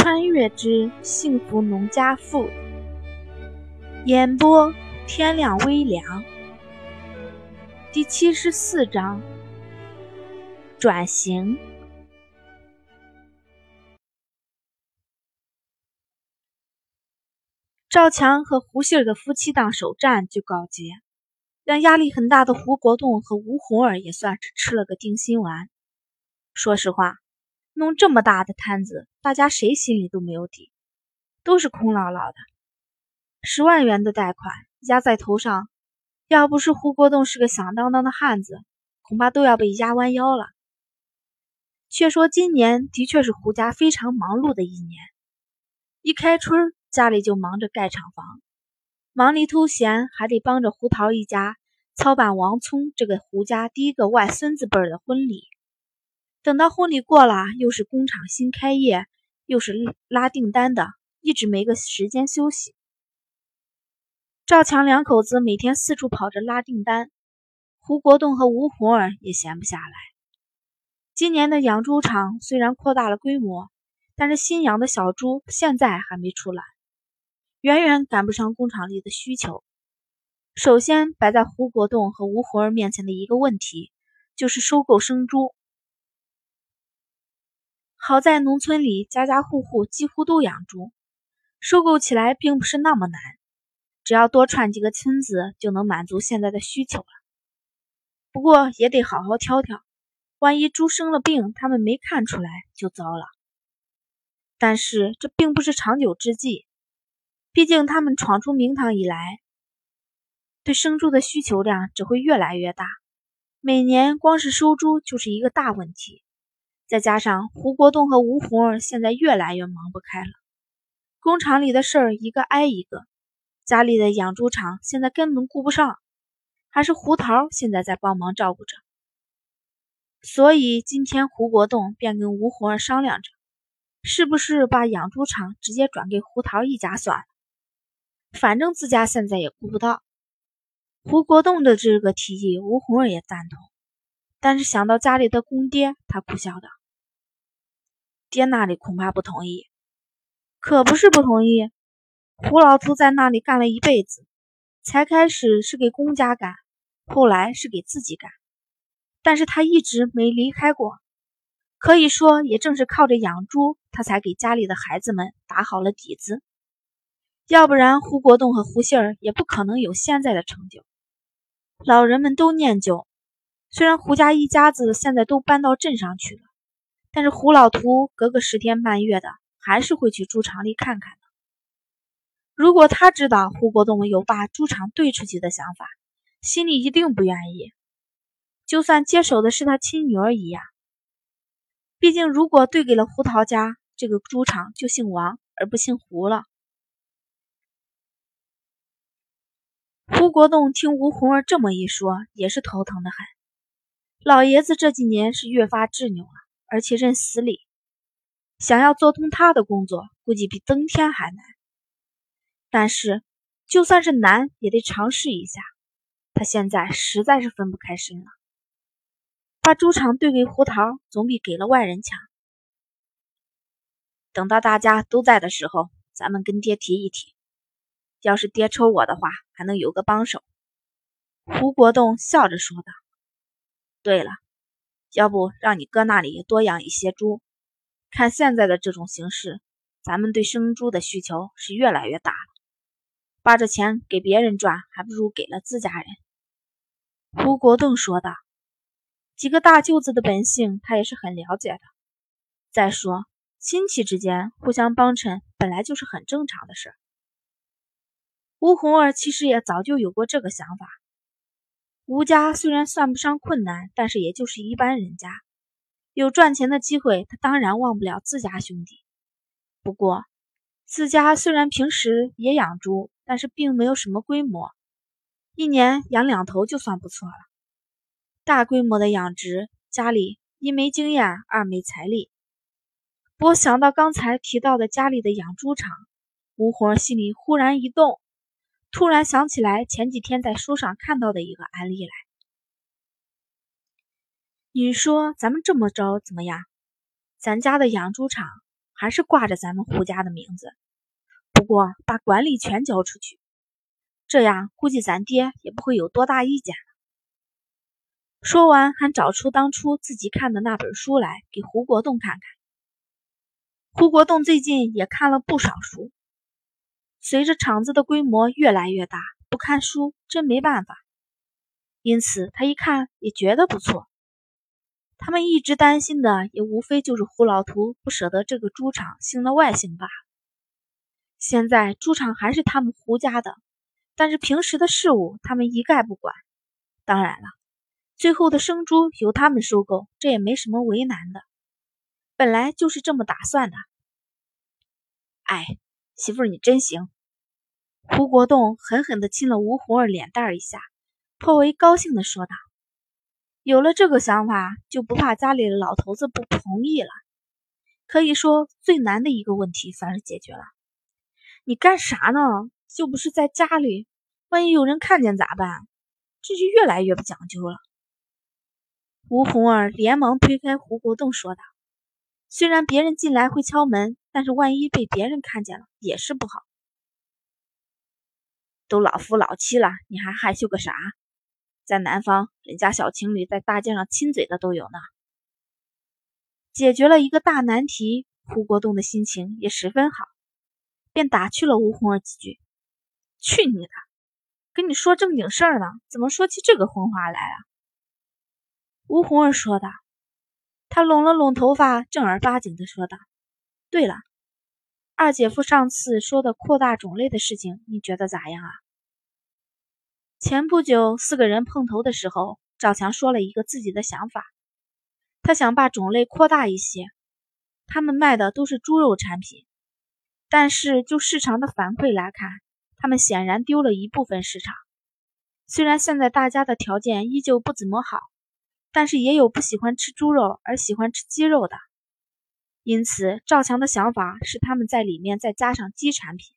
穿越之幸福农家妇。演播：天亮微凉。第七十四章：转型。赵强和胡杏儿的夫妻档首战就告捷，让压力很大的胡国栋和吴红儿也算是吃了个定心丸。说实话。弄这么大的摊子，大家谁心里都没有底，都是空落落的。十万元的贷款压在头上，要不是胡国栋是个响当当的汉子，恐怕都要被压弯腰了。却说今年的确是胡家非常忙碌的一年，一开春家里就忙着盖厂房，忙里偷闲还得帮着胡桃一家操办王聪这个胡家第一个外孙子辈的婚礼。等到婚礼过了，又是工厂新开业，又是拉订单的，一直没个时间休息。赵强两口子每天四处跑着拉订单，胡国栋和吴红儿也闲不下来。今年的养猪场虽然扩大了规模，但是新养的小猪现在还没出来，远远赶不上工厂里的需求。首先摆在胡国栋和吴红儿面前的一个问题，就是收购生猪。好在农村里家家户户几乎都养猪，收购起来并不是那么难，只要多串几个村子就能满足现在的需求了。不过也得好好挑挑，万一猪生了病，他们没看出来就糟了。但是这并不是长久之计，毕竟他们闯出名堂以来，对生猪的需求量只会越来越大，每年光是收猪就是一个大问题。再加上胡国栋和吴红儿现在越来越忙不开了，工厂里的事儿一个挨一个，家里的养猪场现在根本顾不上，还是胡桃现在在帮忙照顾着。所以今天胡国栋便跟吴红儿商量着，是不是把养猪场直接转给胡桃一家算了，反正自家现在也顾不到。胡国栋的这个提议，吴红儿也赞同，但是想到家里的公爹，他苦笑道。爹那里恐怕不同意，可不是不同意。胡老头在那里干了一辈子，才开始是给公家干，后来是给自己干，但是他一直没离开过。可以说，也正是靠着养猪，他才给家里的孩子们打好了底子。要不然，胡国栋和胡杏儿也不可能有现在的成就。老人们都念旧，虽然胡家一家子现在都搬到镇上去了。但是胡老图隔个十天半月的，还是会去猪场里看看的。如果他知道胡国栋有把猪场兑出去的想法，心里一定不愿意。就算接手的是他亲女儿一样。毕竟，如果兑给了胡桃家，这个猪场就姓王而不姓胡了。胡国栋听吴红儿这么一说，也是头疼的很。老爷子这几年是越发执拗了。而且认死理，想要做通他的工作，估计比登天还难。但是，就算是难，也得尝试一下。他现在实在是分不开身了。把猪场兑给胡桃，总比给了外人强。等到大家都在的时候，咱们跟爹提一提。要是爹抽我的话，还能有个帮手。胡国栋笑着说道：“对了。”要不让你哥那里多养一些猪，看现在的这种形势，咱们对生猪的需求是越来越大了。把这钱给别人赚，还不如给了自家人。”胡国栋说道。几个大舅子的本性，他也是很了解的。再说，亲戚之间互相帮衬，本来就是很正常的事。吴红儿其实也早就有过这个想法。吴家虽然算不上困难，但是也就是一般人家，有赚钱的机会，他当然忘不了自家兄弟。不过，自家虽然平时也养猪，但是并没有什么规模，一年养两头就算不错了。大规模的养殖，家里一没经验，二没财力。不过想到刚才提到的家里的养猪场，吴红心里忽然一动。突然想起来前几天在书上看到的一个案例来，你说咱们这么着怎么样？咱家的养猪场还是挂着咱们胡家的名字，不过把管理权交出去，这样估计咱爹也不会有多大意见了。说完，还找出当初自己看的那本书来给胡国栋看看。胡国栋最近也看了不少书，随着厂子的规模越来越大，不看书真没办法。因此他一看也觉得不错。他们一直担心的也无非就是胡老图不舍得这个猪场姓了外姓罢了。现在猪场还是他们胡家的，但是平时的事务他们一概不管。当然了。最后的生猪由他们收购，这也没什么为难的，本来就是这么打算的。哎，媳妇儿你真行！胡国栋狠狠地亲了吴红儿脸蛋儿一下，颇为高兴地说道：“有了这个想法，就不怕家里的老头子不同意了。可以说最难的一个问题算是解决了。你干啥呢？又不是在家里，万一有人看见咋办？这就越来越不讲究了。”吴红儿连忙推开胡国栋，说道：“虽然别人进来会敲门，但是万一被别人看见了也是不好。都老夫老妻了，你还害羞个啥？在南方，人家小情侣在大街上亲嘴的都有呢。”解决了一个大难题，胡国栋的心情也十分好，便打趣了吴红儿几句：“去你的！跟你说正经事儿呢，怎么说起这个荤话来啊？”吴红儿说道：“他拢了拢头发，正儿八经的说道：‘对了，二姐夫上次说的扩大种类的事情，你觉得咋样啊？’前不久四个人碰头的时候，赵强说了一个自己的想法，他想把种类扩大一些。他们卖的都是猪肉产品，但是就市场的反馈来看，他们显然丢了一部分市场。虽然现在大家的条件依旧不怎么好。”但是也有不喜欢吃猪肉而喜欢吃鸡肉的，因此赵强的想法是他们在里面再加上鸡产品。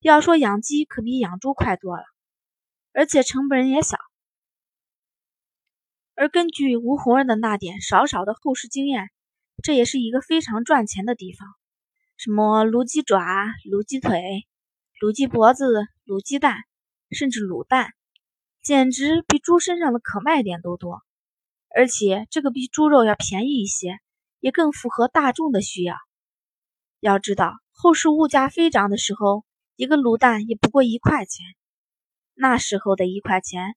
要说养鸡可比养猪快多了，而且成本也小。而根据吴红儿的那点少少的后世经验，这也是一个非常赚钱的地方。什么卤鸡爪、卤鸡腿、卤鸡脖子、卤鸡蛋，甚至卤蛋。简直比猪身上的可卖点都多，而且这个比猪肉要便宜一些，也更符合大众的需要。要知道，后世物价飞涨的时候，一个卤蛋也不过一块钱。那时候的一块钱，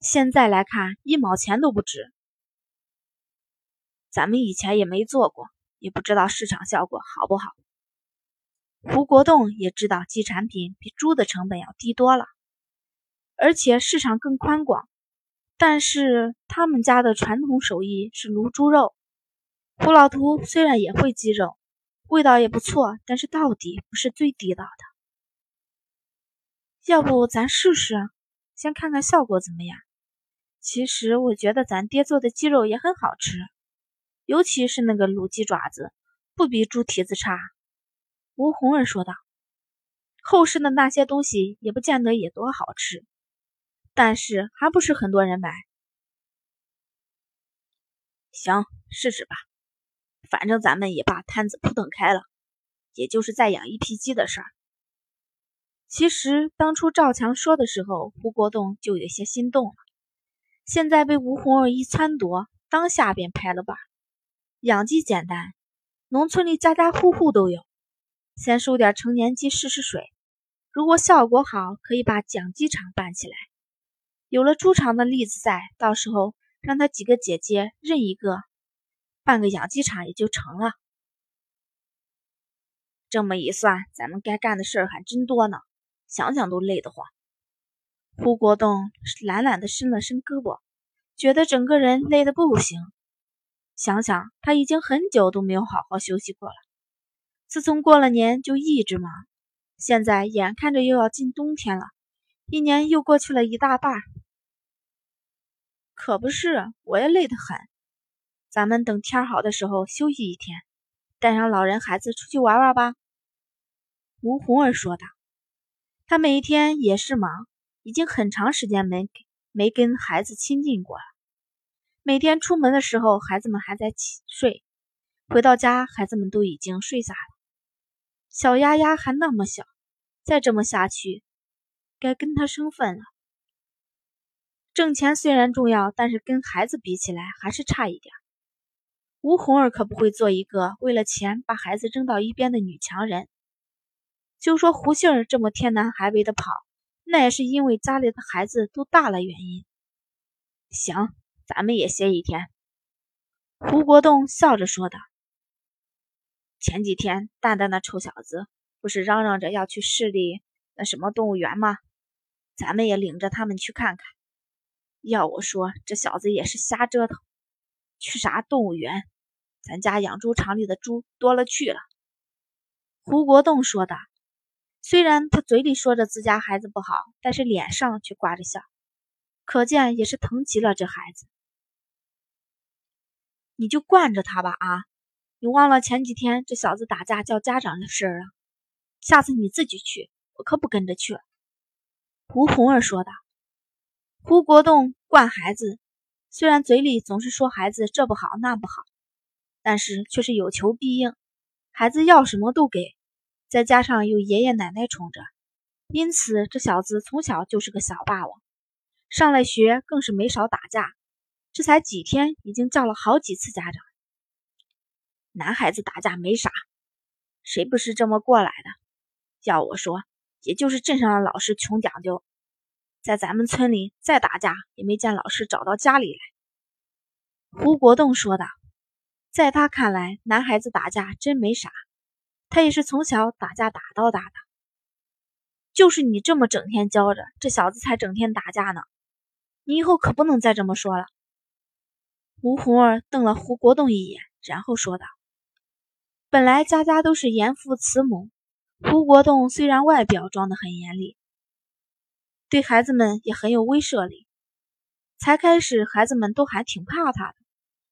现在来看一毛钱都不值。咱们以前也没做过，也不知道市场效果好不好。胡国栋也知道鸡产品比猪的成本要低多了。而且市场更宽广，但是他们家的传统手艺是卤猪肉。胡老图虽然也会鸡肉，味道也不错，但是到底不是最地道的。要不咱试试，先看看效果怎么样？其实我觉得咱爹做的鸡肉也很好吃，尤其是那个卤鸡爪子，不比猪蹄子差。吴红儿说道：“后世的那些东西也不见得也多好吃。”但是还不是很多人买。行，试试吧，反正咱们也把摊子铺腾开了，也就是再养一批鸡的事儿。其实当初赵强说的时候，胡国栋就有些心动了。现在被吴红儿一撺掇，当下便拍了板。养鸡简单，农村里家家户户都有。先收点成年鸡试试水，如果效果好，可以把养鸡场办起来。有了猪场的例子在，到时候让他几个姐姐认一个，办个养鸡场也就成了。这么一算，咱们该干的事儿还真多呢，想想都累得慌。胡国栋懒懒地伸了伸胳膊，觉得整个人累得不行。想想他已经很久都没有好好休息过了，自从过了年就一直忙，现在眼看着又要进冬天了，一年又过去了一大半。可不是，我也累得很。咱们等天好的时候休息一天，带上老人孩子出去玩玩吧。”吴红儿说道。他每一天也是忙，已经很长时间没没跟孩子亲近过了。每天出门的时候，孩子们还在起睡，回到家，孩子们都已经睡下了。小丫丫还那么小，再这么下去，该跟他生分了。挣钱虽然重要，但是跟孩子比起来还是差一点。吴红儿可不会做一个为了钱把孩子扔到一边的女强人。就说胡杏儿这么天南海北的跑，那也是因为家里的孩子都大了原因。行，咱们也歇一天。胡国栋笑着说道。前几天，蛋蛋那臭小子不是嚷嚷着要去市里那什么动物园吗？咱们也领着他们去看看。要我说，这小子也是瞎折腾。去啥动物园？咱家养猪场里的猪多了去了。胡国栋说的。虽然他嘴里说着自家孩子不好，但是脸上却挂着笑，可见也是疼极了这孩子。你就惯着他吧，啊！你忘了前几天这小子打架叫家长的事儿了？下次你自己去，我可不跟着去了。”胡红儿说道。胡国栋惯孩子，虽然嘴里总是说孩子这不好那不好，但是却是有求必应，孩子要什么都给，再加上有爷爷奶奶宠着，因此这小子从小就是个小霸王。上了学更是没少打架，这才几天，已经叫了好几次家长。男孩子打架没啥，谁不是这么过来的？要我说，也就是镇上的老师穷讲究，在咱们村里再打架，也没见老师找到家里来。胡国栋说道，在他看来，男孩子打架真没啥，他也是从小打架打到大的。就是你这么整天教着，这小子才整天打架呢。你以后可不能再这么说了。吴红儿瞪了胡国栋一眼，然后说道。本来家家都是严父慈母，胡国栋虽然外表装得很严厉，对孩子们也很有威慑力。才开始孩子们都还挺怕他的，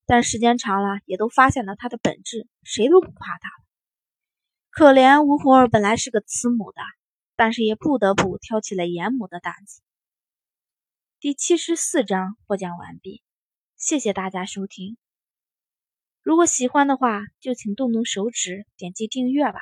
但时间长了也都发现了他的本质，谁都不怕他了。可怜吴红儿本来是个慈母的，但是也不得不挑起了严母的担子。第七十四章播讲完毕，谢谢大家收听。如果喜欢的话，就请动动手指点击订阅吧。